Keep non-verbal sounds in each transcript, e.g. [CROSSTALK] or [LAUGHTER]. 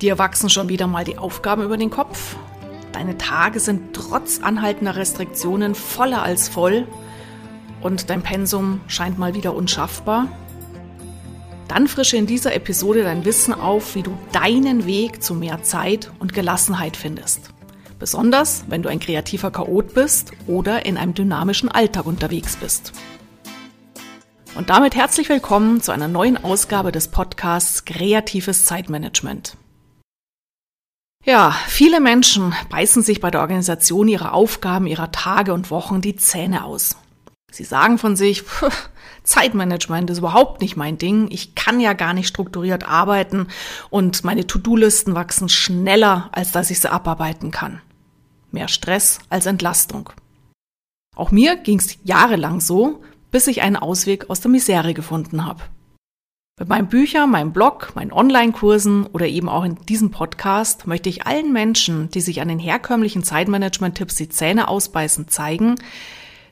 Dir wachsen schon wieder mal die Aufgaben über den Kopf. Deine Tage sind trotz anhaltender Restriktionen voller als voll und dein Pensum scheint mal wieder unschaffbar. Dann frische in dieser Episode dein Wissen auf, wie du deinen Weg zu mehr Zeit und Gelassenheit findest. Besonders, wenn du ein kreativer Chaot bist oder in einem dynamischen Alltag unterwegs bist. Und damit herzlich willkommen zu einer neuen Ausgabe des Podcasts Kreatives Zeitmanagement. Ja, viele Menschen beißen sich bei der Organisation ihrer Aufgaben, ihrer Tage und Wochen die Zähne aus. Sie sagen von sich, Zeitmanagement ist überhaupt nicht mein Ding, ich kann ja gar nicht strukturiert arbeiten und meine To-Do-Listen wachsen schneller, als dass ich sie abarbeiten kann. Mehr Stress als Entlastung. Auch mir ging es jahrelang so, bis ich einen Ausweg aus der Misere gefunden habe. Mit meinen Büchern, meinem Blog, meinen Online-Kursen oder eben auch in diesem Podcast möchte ich allen Menschen, die sich an den herkömmlichen Zeitmanagement-Tipps die Zähne ausbeißen, zeigen,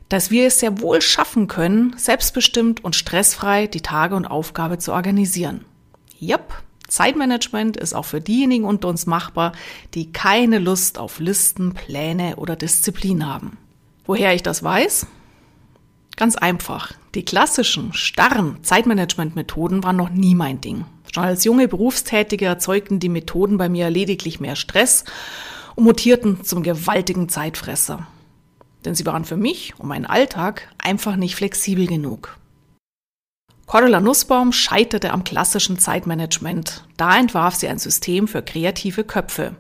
dass wir es sehr wohl schaffen können, selbstbestimmt und stressfrei die Tage und Aufgabe zu organisieren. Yep, Zeitmanagement ist auch für diejenigen unter uns machbar, die keine Lust auf Listen, Pläne oder Disziplin haben. Woher ich das weiß? Ganz einfach. Die klassischen, starren Zeitmanagement-Methoden waren noch nie mein Ding. Schon als junge Berufstätige erzeugten die Methoden bei mir lediglich mehr Stress und mutierten zum gewaltigen Zeitfresser. Denn sie waren für mich und meinen Alltag einfach nicht flexibel genug. Cordula Nussbaum scheiterte am klassischen Zeitmanagement. Da entwarf sie ein System für kreative Köpfe.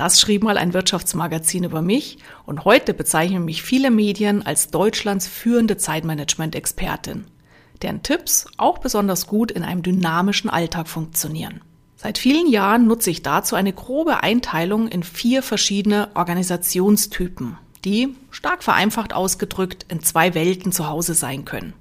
Das schrieb mal ein Wirtschaftsmagazin über mich und heute bezeichnen mich viele Medien als Deutschlands führende Zeitmanagement-Expertin, deren Tipps auch besonders gut in einem dynamischen Alltag funktionieren. Seit vielen Jahren nutze ich dazu eine grobe Einteilung in vier verschiedene Organisationstypen, die, stark vereinfacht ausgedrückt, in zwei Welten zu Hause sein können.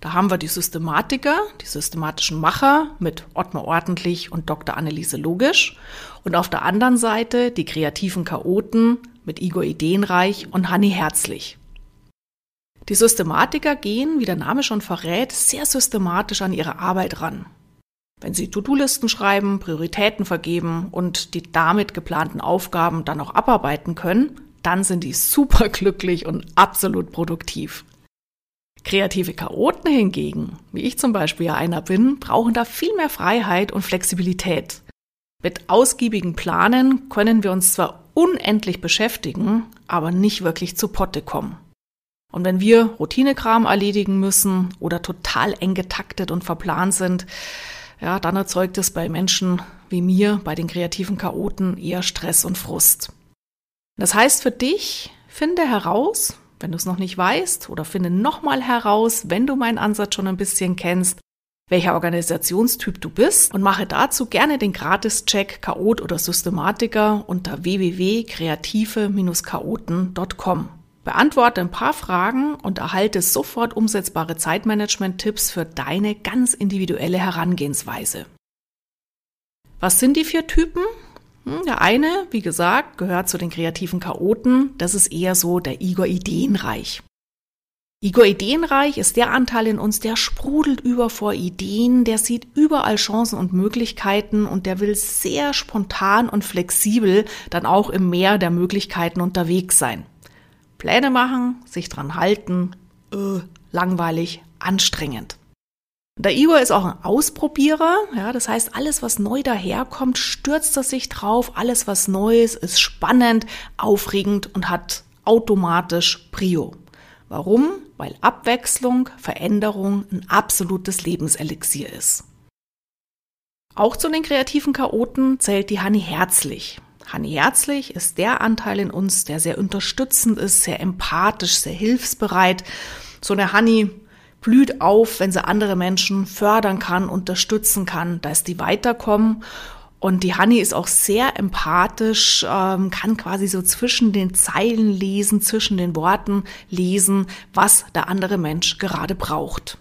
Da haben wir die Systematiker, die systematischen Macher mit Ottmar Ordentlich und Dr. Anneliese Logisch und auf der anderen Seite die kreativen Chaoten mit Igor Ideenreich und Hanni Herzlich. Die Systematiker gehen, wie der Name schon verrät, sehr systematisch an ihre Arbeit ran. Wenn sie To-Do-Listen schreiben, Prioritäten vergeben und die damit geplanten Aufgaben dann auch abarbeiten können, dann sind die [LAUGHS] superglücklich und absolut produktiv. Kreative Chaoten hingegen, wie ich zum Beispiel ja einer bin, brauchen da viel mehr Freiheit und Flexibilität. Mit ausgiebigen Planen können wir uns zwar unendlich beschäftigen, aber nicht wirklich zu Potte kommen. Und wenn wir Routinekram erledigen müssen oder total eng getaktet und verplant sind, ja, dann erzeugt es bei Menschen wie mir, bei den kreativen Chaoten, eher Stress und Frust. Das heißt für dich, finde heraus, wenn du es noch nicht weißt, oder finde nochmal heraus, wenn du meinen Ansatz schon ein bisschen kennst, welcher Organisationstyp du bist und mache dazu gerne den Gratis-Check Chaot oder Systematiker unter www.kreative-chaoten.com. Beantworte ein paar Fragen und erhalte sofort umsetzbare Zeitmanagement-Tipps für deine ganz individuelle Herangehensweise. Was sind die vier Typen? Hm, der eine, wie gesagt, gehört zu den kreativen Chaoten. Das ist eher so der Igor Ideenreich. Igor Ideenreich ist der Anteil in uns, der sprudelt über vor Ideen, der sieht überall Chancen und Möglichkeiten und der will sehr spontan und flexibel dann auch im Meer der Möglichkeiten unterwegs sein. Pläne machen, sich dran halten, äh, langweilig, anstrengend. Der Igor ist auch ein Ausprobierer, ja, das heißt, alles, was neu daherkommt, stürzt er sich drauf, alles, was Neues ist spannend, aufregend und hat automatisch Prio. Warum? Weil Abwechslung, Veränderung ein absolutes Lebenselixier ist. Auch zu den kreativen Chaoten zählt die Hanni Herzlich. Hanni Herzlich ist der Anteil in uns, der sehr unterstützend ist, sehr empathisch, sehr hilfsbereit. So eine Hanni blüht auf, wenn sie andere Menschen fördern kann, unterstützen kann, dass die weiterkommen. Und die Honey ist auch sehr empathisch, ähm, kann quasi so zwischen den Zeilen lesen, zwischen den Worten lesen, was der andere Mensch gerade braucht.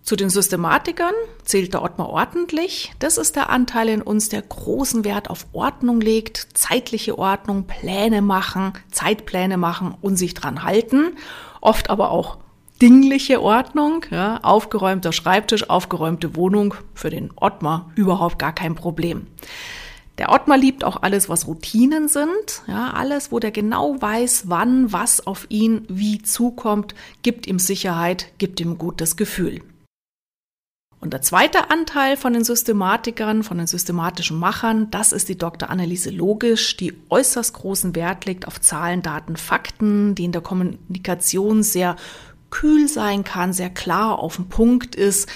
Zu den Systematikern zählt der Ottmar ordentlich. Das ist der Anteil in uns, der großen Wert auf Ordnung legt, zeitliche Ordnung, Pläne machen, Zeitpläne machen und sich dran halten. Oft aber auch dingliche Ordnung. Ja, aufgeräumter Schreibtisch, aufgeräumte Wohnung, für den Ottmar überhaupt gar kein Problem. Der Ottmar liebt auch alles, was Routinen sind. Ja, alles, wo der genau weiß, wann was auf ihn wie zukommt, gibt ihm Sicherheit, gibt ihm gutes Gefühl. Und der zweite Anteil von den Systematikern, von den systematischen Machern, das ist die Dr. Anneliese Logisch, die äußerst großen Wert legt auf Zahlen, Daten, Fakten, die in der Kommunikation sehr kühl sein kann, sehr klar auf den Punkt ist,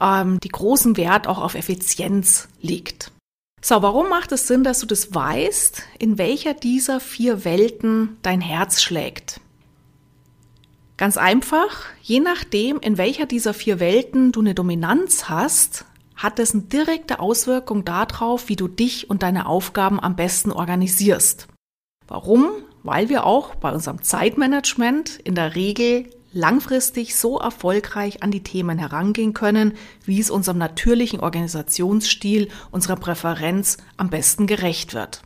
ähm, die großen Wert auch auf Effizienz legt. So, warum macht es Sinn, dass du das weißt, in welcher dieser vier Welten dein Herz schlägt? Ganz einfach, je nachdem, in welcher dieser vier Welten du eine Dominanz hast, hat es eine direkte Auswirkung darauf, wie du dich und deine Aufgaben am besten organisierst. Warum? Weil wir auch bei unserem Zeitmanagement in der Regel langfristig so erfolgreich an die Themen herangehen können, wie es unserem natürlichen Organisationsstil, unserer Präferenz am besten gerecht wird.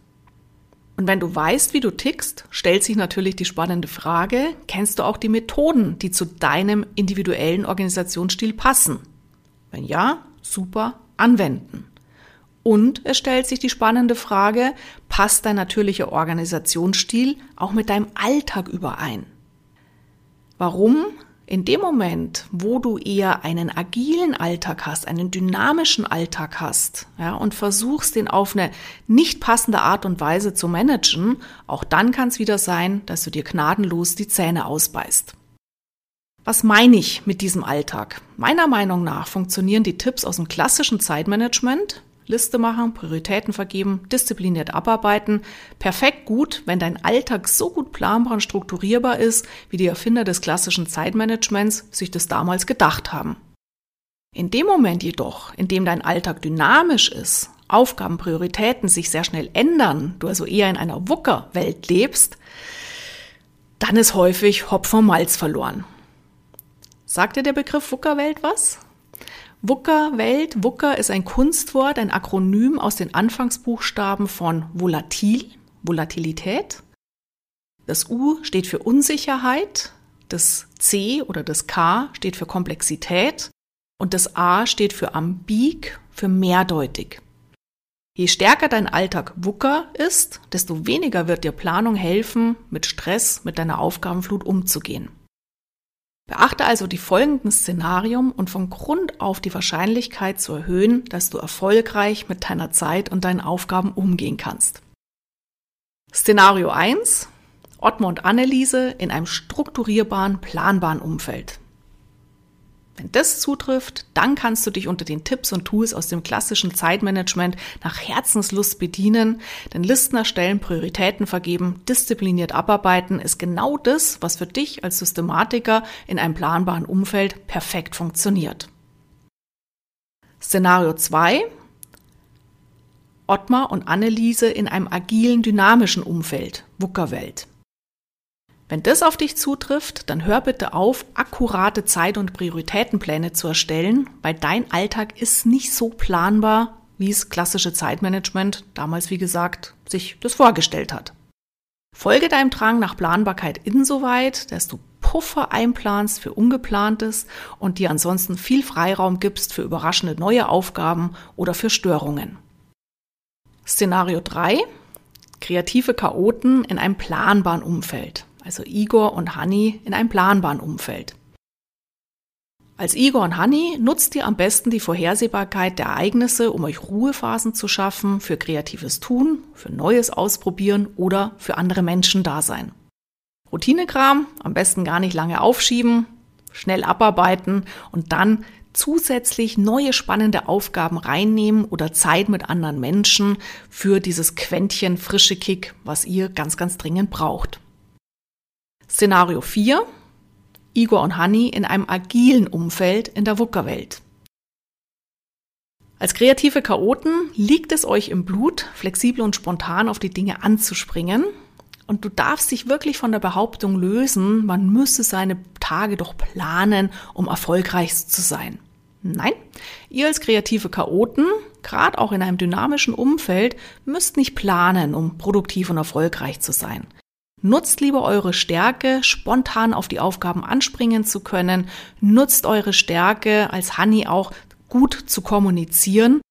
Und wenn du weißt, wie du tickst, stellt sich natürlich die spannende Frage, kennst du auch die Methoden, die zu deinem individuellen Organisationsstil passen? Wenn ja, super, anwenden. Und es stellt sich die spannende Frage, passt dein natürlicher Organisationsstil auch mit deinem Alltag überein? Warum? In dem Moment, wo du eher einen agilen Alltag hast, einen dynamischen Alltag hast, ja, und versuchst, den auf eine nicht passende Art und Weise zu managen, auch dann kann es wieder sein, dass du dir gnadenlos die Zähne ausbeißt. Was meine ich mit diesem Alltag? Meiner Meinung nach funktionieren die Tipps aus dem klassischen Zeitmanagement Liste machen, Prioritäten vergeben, diszipliniert abarbeiten. Perfekt gut, wenn dein Alltag so gut planbar und strukturierbar ist, wie die Erfinder des klassischen Zeitmanagements sich das damals gedacht haben. In dem Moment jedoch, in dem dein Alltag dynamisch ist, Aufgaben, Prioritäten sich sehr schnell ändern, du also eher in einer Wucker-Welt lebst, dann ist häufig Hopf vom Malz verloren. Sagt dir der Begriff Wucker-Welt was? VUCA-Welt. VUCA ist ein Kunstwort, ein Akronym aus den Anfangsbuchstaben von volatil, Volatilität. Das U steht für Unsicherheit, das C oder das K steht für Komplexität und das A steht für ambig, für mehrdeutig. Je stärker dein Alltag VUCA ist, desto weniger wird dir Planung helfen, mit Stress, mit deiner Aufgabenflut umzugehen. Beachte also die folgenden Szenarium und von Grund auf die Wahrscheinlichkeit zu erhöhen, dass du erfolgreich mit deiner Zeit und deinen Aufgaben umgehen kannst. Szenario 1. Ottmar und Anneliese in einem strukturierbaren, planbaren Umfeld. Wenn das zutrifft, dann kannst du dich unter den Tipps und Tools aus dem klassischen Zeitmanagement nach Herzenslust bedienen, denn Listen erstellen, Prioritäten vergeben, diszipliniert abarbeiten ist genau das, was für dich als Systematiker in einem planbaren Umfeld perfekt funktioniert. Szenario 2. Ottmar und Anneliese in einem agilen, dynamischen Umfeld, Wuckerwelt. Wenn das auf dich zutrifft, dann hör bitte auf, akkurate Zeit- und Prioritätenpläne zu erstellen, weil dein Alltag ist nicht so planbar, wie es klassische Zeitmanagement damals, wie gesagt, sich das vorgestellt hat. Folge deinem Drang nach Planbarkeit insoweit, dass du Puffer einplanst für Ungeplantes und dir ansonsten viel Freiraum gibst für überraschende neue Aufgaben oder für Störungen. Szenario 3. Kreative Chaoten in einem planbaren Umfeld also Igor und Hanni, in einem planbaren Umfeld. Als Igor und Hanni nutzt ihr am besten die Vorhersehbarkeit der Ereignisse, um euch Ruhephasen zu schaffen für kreatives Tun, für Neues ausprobieren oder für andere Menschen da sein. Routinekram am besten gar nicht lange aufschieben, schnell abarbeiten und dann zusätzlich neue spannende Aufgaben reinnehmen oder Zeit mit anderen Menschen für dieses Quäntchen frische Kick, was ihr ganz, ganz dringend braucht. Szenario 4. Igor und Hanni in einem agilen Umfeld in der Wuckerwelt. Als kreative Chaoten liegt es euch im Blut, flexibel und spontan auf die Dinge anzuspringen. Und du darfst dich wirklich von der Behauptung lösen, man müsse seine Tage doch planen, um erfolgreich zu sein. Nein, ihr als kreative Chaoten, gerade auch in einem dynamischen Umfeld, müsst nicht planen, um produktiv und erfolgreich zu sein. Nutzt lieber eure Stärke, spontan auf die Aufgaben anspringen zu können. Nutzt eure Stärke, als Honey auch gut zu kommunizieren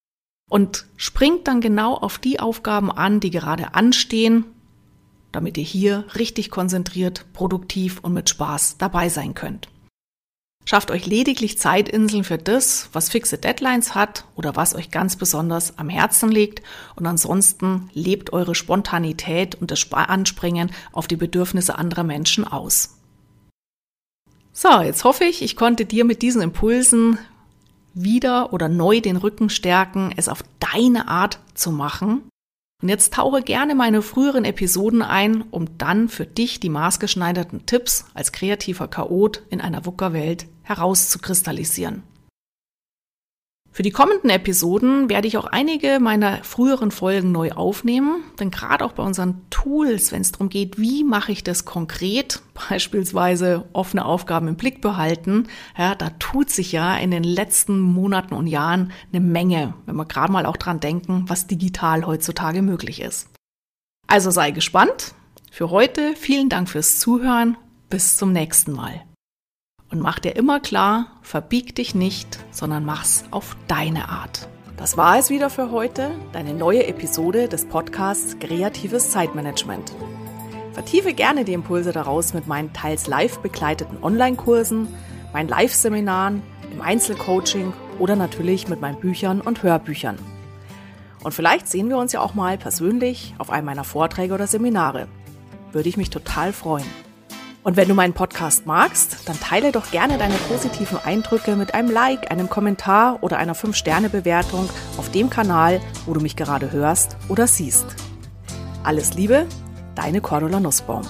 und springt dann genau auf die Aufgaben an, die gerade anstehen, damit ihr hier richtig konzentriert, produktiv und mit Spaß dabei sein könnt. Schafft euch lediglich Zeitinseln für das, was fixe Deadlines hat oder was euch ganz besonders am Herzen liegt und ansonsten lebt eure Spontanität und das Anspringen auf die Bedürfnisse anderer Menschen aus. So, jetzt hoffe ich, ich konnte dir mit diesen Impulsen wieder oder neu den Rücken stärken, es auf deine Art zu machen. Und jetzt tauche gerne meine früheren Episoden ein, um dann für dich die maßgeschneiderten Tipps als kreativer Chaot in einer WUKA-Welt herauszukristallisieren. Für die kommenden Episoden werde ich auch einige meiner früheren Folgen neu aufnehmen, denn gerade auch bei unseren Tools, wenn es darum geht, wie mache ich das konkret, [LAUGHS] beispielsweise offene Aufgaben im Blick behalten, ja, da tut sich ja in den letzten Monaten und Jahren eine Menge, wenn wir gerade mal auch dran denken, was digital heutzutage möglich ist. Also sei gespannt. Für heute vielen Dank fürs Zuhören. Bis zum nächsten Mal und mach dir immer klar, verbieg dich nicht, sondern mach's auf deine Art. Das war es wieder für heute, deine neue Episode des Podcasts Kreatives Zeitmanagement. Vertiefe gerne die Impulse daraus mit meinen teils live begleiteten Online-Kursen, meinen Live-Seminaren, im Einzelcoaching oder natürlich mit meinen Büchern und Hörbüchern. Und vielleicht sehen wir uns ja auch mal persönlich auf einem meiner Vorträge oder Seminare. Würde ich mich total freuen. Und wenn du meinen Podcast magst, dann teile doch gerne deine positiven Eindrücke mit einem Like, einem Kommentar oder einer 5-Sterne-Bewertung auf dem Kanal, wo du mich gerade hörst oder siehst. Alles Liebe, deine Cordula Nussbaum.